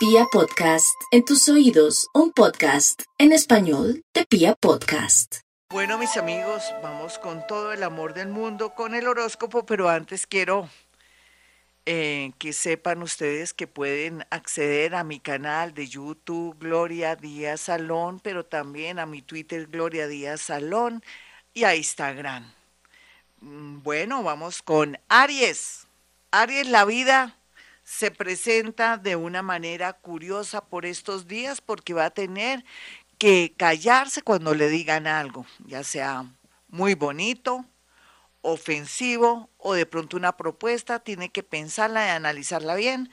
Pia Podcast, en tus oídos, un podcast en español de Pia Podcast. Bueno, mis amigos, vamos con todo el amor del mundo con el horóscopo, pero antes quiero eh, que sepan ustedes que pueden acceder a mi canal de YouTube Gloria Díaz Salón, pero también a mi Twitter Gloria Díaz Salón y a Instagram. Mm, bueno, vamos con Aries. Aries, la vida se presenta de una manera curiosa por estos días porque va a tener que callarse cuando le digan algo, ya sea muy bonito, ofensivo o de pronto una propuesta, tiene que pensarla y analizarla bien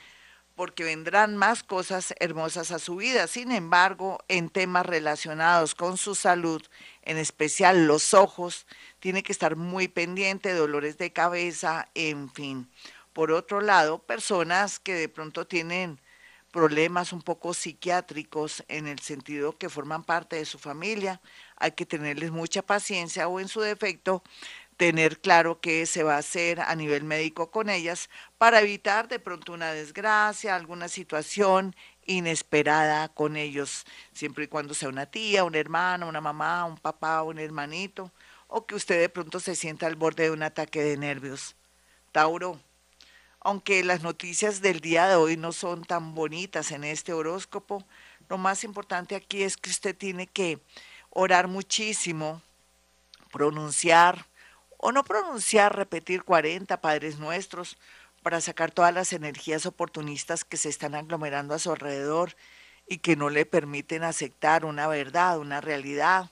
porque vendrán más cosas hermosas a su vida. Sin embargo, en temas relacionados con su salud, en especial los ojos, tiene que estar muy pendiente, dolores de cabeza, en fin. Por otro lado, personas que de pronto tienen problemas un poco psiquiátricos en el sentido que forman parte de su familia, hay que tenerles mucha paciencia o en su defecto tener claro qué se va a hacer a nivel médico con ellas para evitar de pronto una desgracia, alguna situación inesperada con ellos, siempre y cuando sea una tía, un hermano, una mamá, un papá, un hermanito, o que usted de pronto se sienta al borde de un ataque de nervios. Tauro, aunque las noticias del día de hoy no son tan bonitas en este horóscopo, lo más importante aquí es que usted tiene que orar muchísimo, pronunciar o no pronunciar, repetir 40 Padres Nuestros para sacar todas las energías oportunistas que se están aglomerando a su alrededor y que no le permiten aceptar una verdad, una realidad,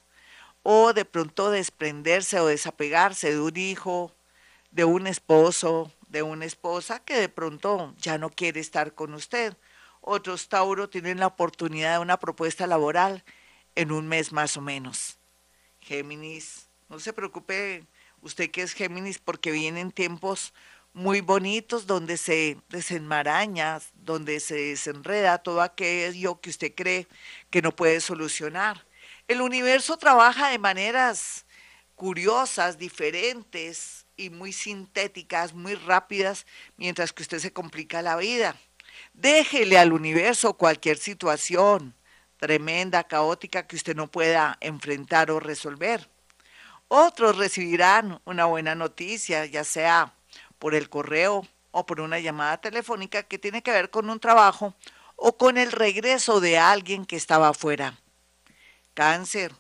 o de pronto desprenderse o desapegarse de un hijo, de un esposo, de una esposa que de pronto ya no quiere estar con usted. Otros Tauro tienen la oportunidad de una propuesta laboral en un mes más o menos. Géminis, no se preocupe usted que es Géminis porque vienen tiempos muy bonitos donde se desenmaraña, donde se desenreda todo aquello que usted cree que no puede solucionar. El universo trabaja de maneras curiosas, diferentes, y muy sintéticas, muy rápidas, mientras que usted se complica la vida. Déjele al universo cualquier situación tremenda, caótica, que usted no pueda enfrentar o resolver. Otros recibirán una buena noticia, ya sea por el correo o por una llamada telefónica que tiene que ver con un trabajo o con el regreso de alguien que estaba afuera. Cáncer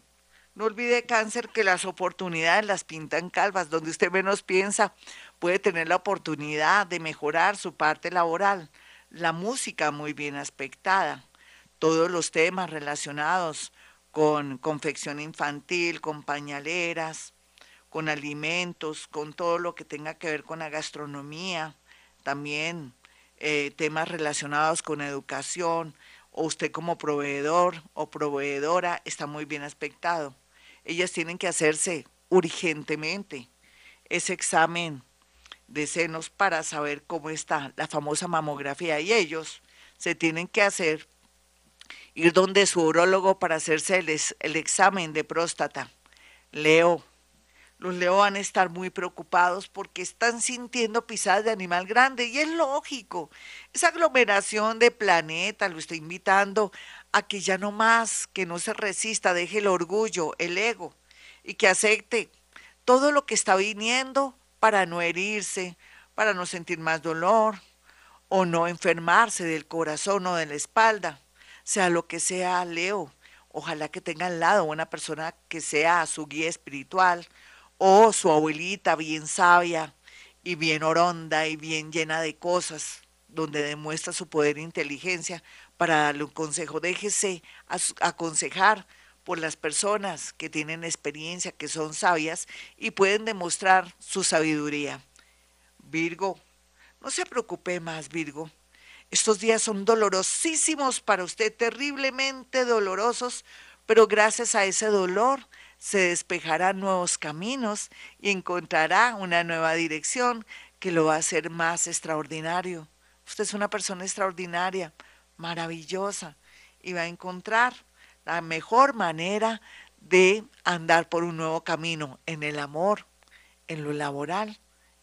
no olvide cáncer que las oportunidades las pintan calvas, donde usted menos piensa puede tener la oportunidad de mejorar su parte laboral. La música muy bien aspectada, todos los temas relacionados con confección infantil, con pañaleras, con alimentos, con todo lo que tenga que ver con la gastronomía, también eh, temas relacionados con educación, o usted como proveedor o proveedora está muy bien aspectado ellas tienen que hacerse urgentemente ese examen de senos para saber cómo está la famosa mamografía y ellos se tienen que hacer ir donde su urólogo para hacerse el, el examen de próstata. Leo, los Leo van a estar muy preocupados porque están sintiendo pisadas de animal grande y es lógico. Esa aglomeración de planeta lo está invitando a que ya no más, que no se resista, deje el orgullo, el ego y que acepte todo lo que está viniendo para no herirse, para no sentir más dolor o no enfermarse del corazón o de la espalda, sea lo que sea, Leo. Ojalá que tenga al lado una persona que sea su guía espiritual o su abuelita bien sabia y bien oronda y bien llena de cosas, donde demuestra su poder e inteligencia para darle un consejo. Déjese aconsejar por las personas que tienen experiencia, que son sabias y pueden demostrar su sabiduría. Virgo, no se preocupe más, Virgo. Estos días son dolorosísimos para usted, terriblemente dolorosos, pero gracias a ese dolor se despejarán nuevos caminos y encontrará una nueva dirección que lo va a hacer más extraordinario. Usted es una persona extraordinaria, maravillosa y va a encontrar la mejor manera de andar por un nuevo camino en el amor, en lo laboral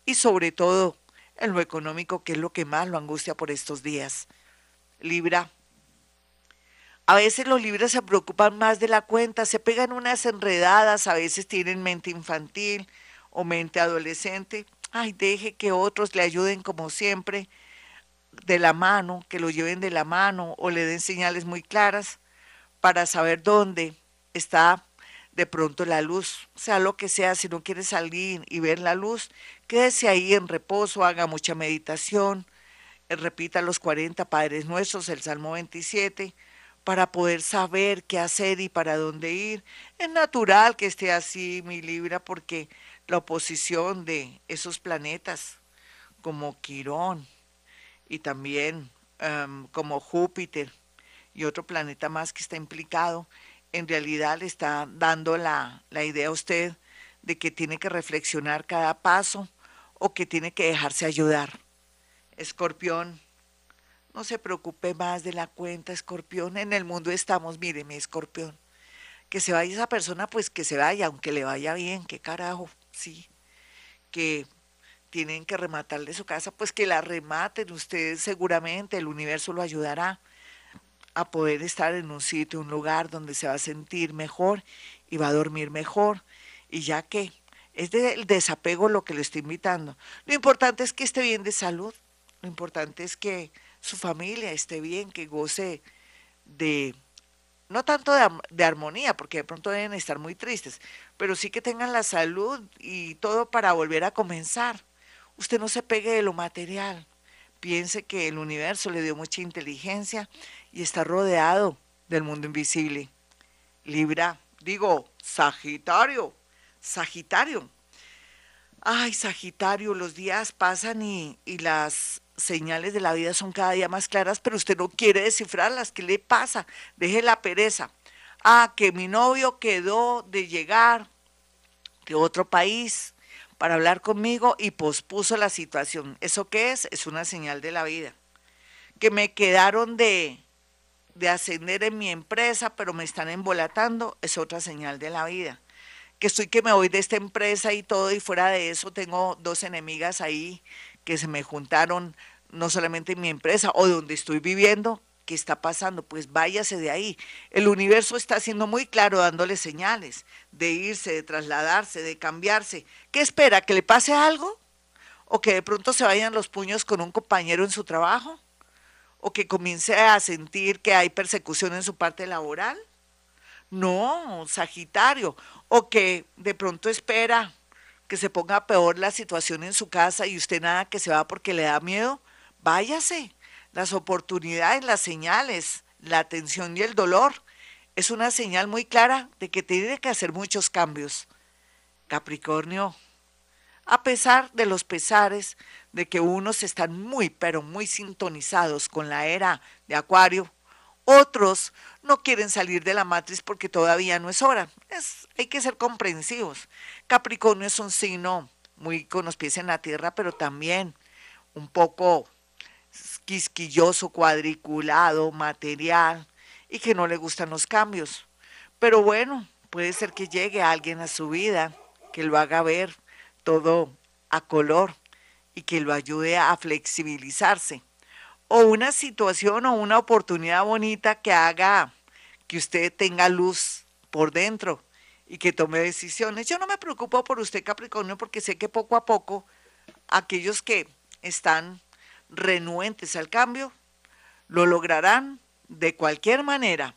y sobre todo en lo económico, que es lo que más lo angustia por estos días. Libra, A veces los libros se preocupan más de la cuenta, se pegan unas enredadas, a veces tienen mente infantil o mente adolescente. Ay, deje que otros le ayuden como siempre, de la mano, que lo lleven de la mano o le den señales muy claras para saber dónde está de pronto la luz, sea lo que sea, si no quiere salir y ver la luz, quédese ahí en reposo, haga mucha meditación, repita los 40 Padres Nuestros, el Salmo 27, para poder saber qué hacer y para dónde ir. Es natural que esté así mi Libra porque la oposición de esos planetas como Quirón y también em, como Júpiter y otro planeta más que está implicado, en realidad le está dando la, la idea a usted de que tiene que reflexionar cada paso o que tiene que dejarse ayudar. Escorpión, no se preocupe más de la cuenta, escorpión. En el mundo estamos, míreme, escorpión. Que se vaya esa persona, pues que se vaya, aunque le vaya bien, qué carajo, sí. Que tienen que rematarle su casa, pues que la rematen ustedes seguramente, el universo lo ayudará a poder estar en un sitio, un lugar donde se va a sentir mejor y va a dormir mejor. Y ya que es del desapego lo que le estoy invitando. Lo importante es que esté bien de salud, lo importante es que su familia esté bien, que goce de, no tanto de, armonía, porque de pronto deben estar muy tristes, pero sí que tengan la salud y todo para volver a comenzar. Usted no se pegue de lo material, piense que el universo le dio mucha inteligencia y está rodeado del mundo invisible. Libra, digo, Sagitario, Sagitario. Ay, Sagitario, los días pasan y, y, las señales de la vida son cada día más claras, pero usted no quiere descifrarlas. ¿Qué le pasa? Deje la pereza. Ah, que mi novio quedó de llegar de otro país para hablar conmigo y pospuso la situación. ¿Eso qué es? Es una señal de la vida. Que me quedaron de, de ascender en mi empresa, pero me están embolatando, es otra señal de la vida. Que estoy que me voy de esta empresa y todo, y fuera de eso tengo dos enemigas ahí que se me juntaron, no solamente en mi empresa o donde estoy viviendo, ¿qué está pasando? Pues váyase de ahí. El universo está siendo muy claro dándole señales de irse, de trasladarse, de cambiarse. ¿Qué espera? ¿Que le pase algo? ¿O que de pronto se vayan los puños con un compañero en su trabajo? o que comience a sentir que hay persecución en su parte laboral. No, Sagitario, o que de pronto espera que se ponga peor la situación en su casa y usted nada que se va porque le da miedo, váyase. Las oportunidades, las señales, la atención y el dolor es una señal muy clara de que tiene que hacer muchos cambios. Capricornio, a pesar de los pesares, de que unos están muy, pero muy sintonizados con la era de Acuario, otros no quieren salir de la matriz porque todavía no es hora. Es, hay que ser comprensivos. Capricornio es un signo muy con los pies en la tierra, pero también un poco quisquilloso, cuadriculado, material y que no le gustan los cambios. Pero bueno, puede ser que llegue alguien a su vida que lo haga ver todo a color y que lo ayude a flexibilizarse. O una situación o una oportunidad bonita que haga que usted tenga luz por dentro y que tome decisiones. Yo no me preocupo por usted, Capricornio, porque sé que poco a poco aquellos que están renuentes al cambio lo lograrán de cualquier manera.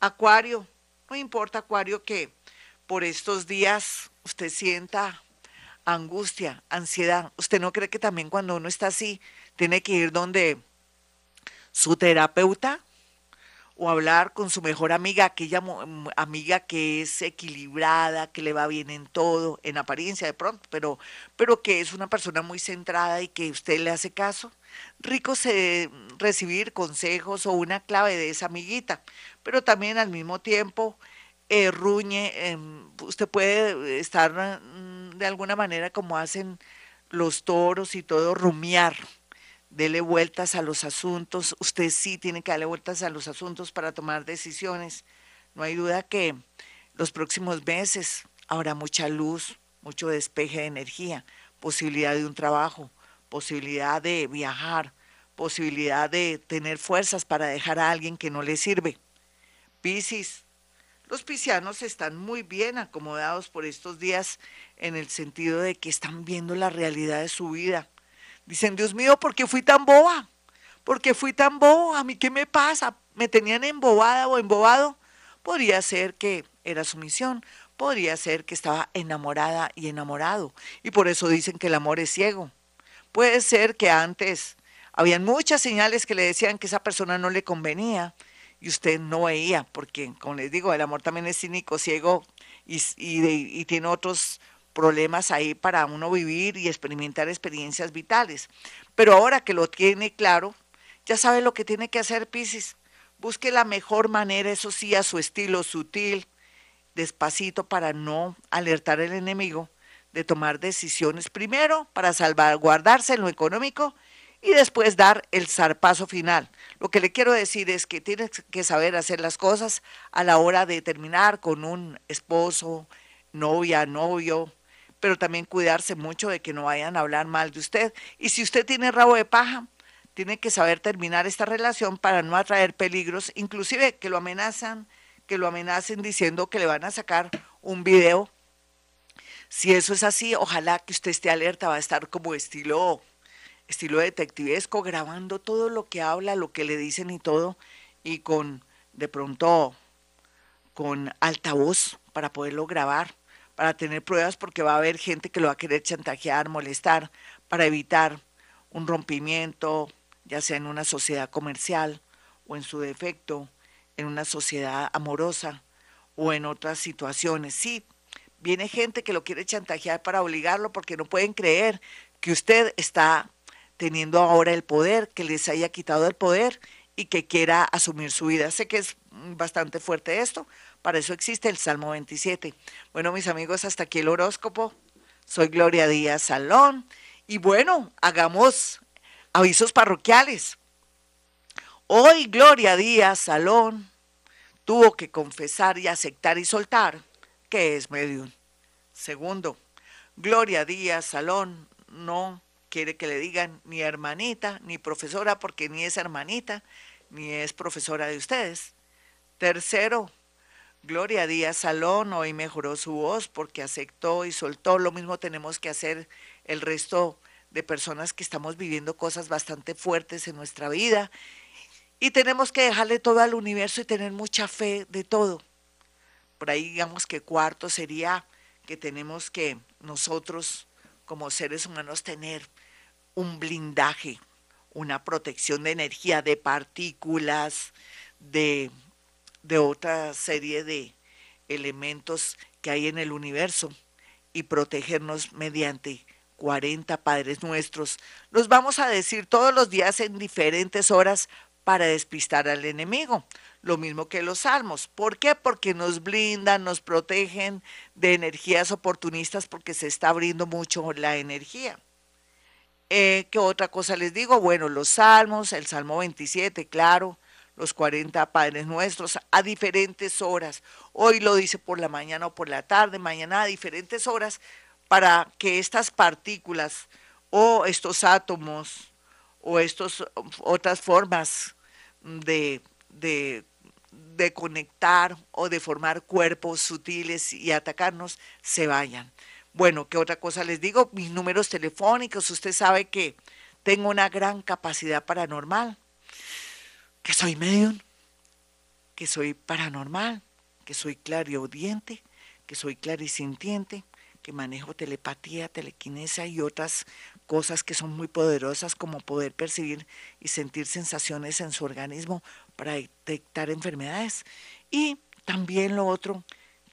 Acuario, no importa, Acuario, que por estos días usted sienta angustia, ansiedad. ¿Usted no cree que también cuando uno está así tiene que ir donde su terapeuta o hablar con su mejor amiga, aquella amiga que es equilibrada, que le va bien en todo, en apariencia de pronto, pero, pero que es una persona muy centrada y que usted le hace caso? Rico se recibir consejos o una clave de esa amiguita, pero también al mismo tiempo eh, ruñe, em, usted puede estar mm, de alguna manera como hacen los toros y todo, rumiar, dele vueltas a los asuntos, usted sí tiene que darle vueltas a los asuntos para tomar decisiones. No hay duda que los próximos meses habrá mucha luz, mucho despeje de energía, posibilidad de un trabajo, posibilidad de viajar, posibilidad de tener fuerzas para dejar a alguien que no le sirve Piscis, los piscianos están muy bien acomodados por estos días en el sentido de que están viendo la realidad de su vida. Dicen, Dios mío, ¿por qué fui tan boba? ¿Por qué fui tan boba? ¿A mí qué me pasa? ¿Me tenían embobada o embobado? Podría ser que era su misión, podría ser que estaba enamorada y enamorado, y por eso dicen que el amor es ciego. Puede ser que antes habían muchas señales que le decían que esa persona no le convenía y usted no veía, porque como les digo, el amor también es cínico, ciego y, y tiene otros problemas ahí para uno vivir y experimentar experiencias vitales. Pero ahora que lo tiene claro, ya sabe lo que tiene que hacer Pisces. Busque la mejor manera, eso sí, a su estilo sutil, despacito para no alertar al enemigo de tomar decisiones primero para salvaguardarse en lo económico y después dar el zarpazo final. Lo que le quiero decir es que tienes que saber hacer las cosas a la hora de terminar con un esposo, novia, novio, pero también cuidarse mucho de que no vayan a hablar mal de usted. Y si usted tiene rabo de paja, tiene que saber terminar esta relación para no atraer peligros, inclusive que lo amenazan, que lo amenacen diciendo que le van a sacar un video. Si eso es así, ojalá que usted esté alerta, va a estar como estilo estilo detectivesco, grabando todo lo que habla, lo que le dicen y todo, y con de pronto con altavoz para poderlo grabar, para tener pruebas, porque va a haber gente que lo va a querer chantajear, molestar, para evitar un rompimiento, ya sea en una sociedad comercial o en su defecto, en una sociedad amorosa o en otras situaciones. Sí, viene gente que lo quiere chantajear para obligarlo porque no pueden creer que usted está teniendo ahora el poder, que les haya quitado el poder y que quiera asumir su vida. Sé que es bastante fuerte esto, para eso existe el Salmo 27. Bueno, mis amigos, hasta aquí el horóscopo. Soy Gloria Díaz Salón y bueno, hagamos avisos parroquiales. Hoy Gloria Díaz Salón tuvo que confesar y aceptar y soltar que es medium. Segundo, Gloria Díaz Salón no quiere que le digan ni hermanita, ni profesora, porque ni es hermanita, ni es profesora de ustedes. Tercero, Gloria Díaz Salón hoy mejoró su voz porque aceptó y soltó. Lo mismo tenemos que hacer el resto de personas que estamos viviendo cosas bastante fuertes en nuestra vida y tenemos que dejarle todo al universo y tener mucha fe de todo. Por ahí digamos que cuarto sería que tenemos que nosotros como seres humanos tener un blindaje, una protección de energía, de partículas, de, de otra serie de elementos que hay en el universo y protegernos mediante 40 Padres Nuestros. Los vamos a decir todos los días en diferentes horas para despistar al enemigo. Lo mismo que los salmos. ¿Por qué? Porque nos blindan, nos protegen de energías oportunistas porque se está abriendo mucho la energía. Eh, ¿Qué otra cosa les digo? Bueno, los salmos, el Salmo 27, claro, los 40 Padres Nuestros a diferentes horas. Hoy lo dice por la mañana o por la tarde, mañana a diferentes horas, para que estas partículas o estos átomos o estas otras formas de, de, de conectar o de formar cuerpos sutiles y atacarnos se vayan. Bueno, ¿qué otra cosa les digo? Mis números telefónicos, usted sabe que tengo una gran capacidad paranormal, que soy medium, que soy paranormal, que soy clariaudiente, que soy clarisintiente, que manejo telepatía, telequinesia y otras cosas que son muy poderosas como poder percibir y sentir sensaciones en su organismo para detectar enfermedades. Y también lo otro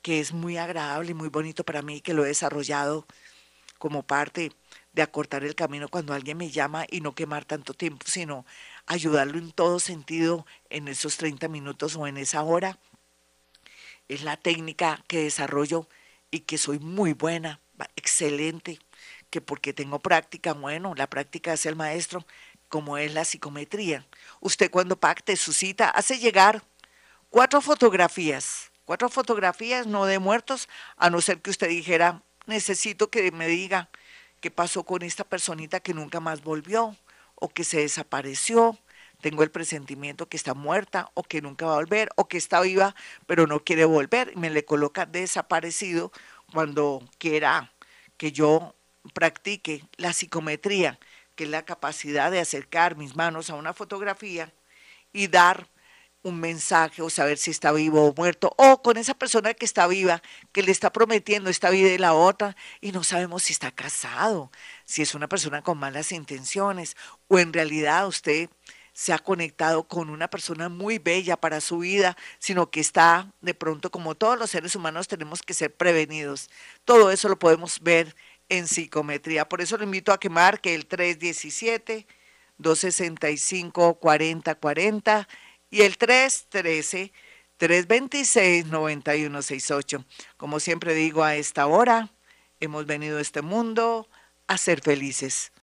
que es muy agradable y muy bonito para mí, que lo he desarrollado como parte de acortar el camino cuando alguien me llama y no quemar tanto tiempo, sino ayudarlo en todo sentido en esos 30 minutos o en esa hora. Es la técnica que desarrollo y que soy muy buena, excelente, que porque tengo práctica, bueno, la práctica es el maestro, como es la psicometría. Usted cuando pacte su cita hace llegar cuatro fotografías Cuatro fotografías, no de muertos, a no ser que usted dijera, necesito que me diga qué pasó con esta personita que nunca más volvió o que se desapareció. tengo el presentimiento que está muerta o que nunca va a volver o que está viva pero no quiere volver. Me le coloca desaparecido cuando quiera que yo practique la psicometría, que es la capacidad de acercar mis manos a una fotografía y dar un mensaje o saber si está vivo o muerto, o con esa persona que está viva, que le está prometiendo esta vida y la otra, y no sabemos si está casado, si es una persona con malas intenciones, o en realidad usted se ha conectado con una persona muy bella para su vida, sino que está de pronto, como todos los seres humanos, tenemos que ser prevenidos. Todo eso lo podemos ver en psicometría. Por eso lo invito a que marque el 317 265 4040 y el 313 326 9168. Como siempre digo a esta hora, hemos venido a este mundo a ser felices.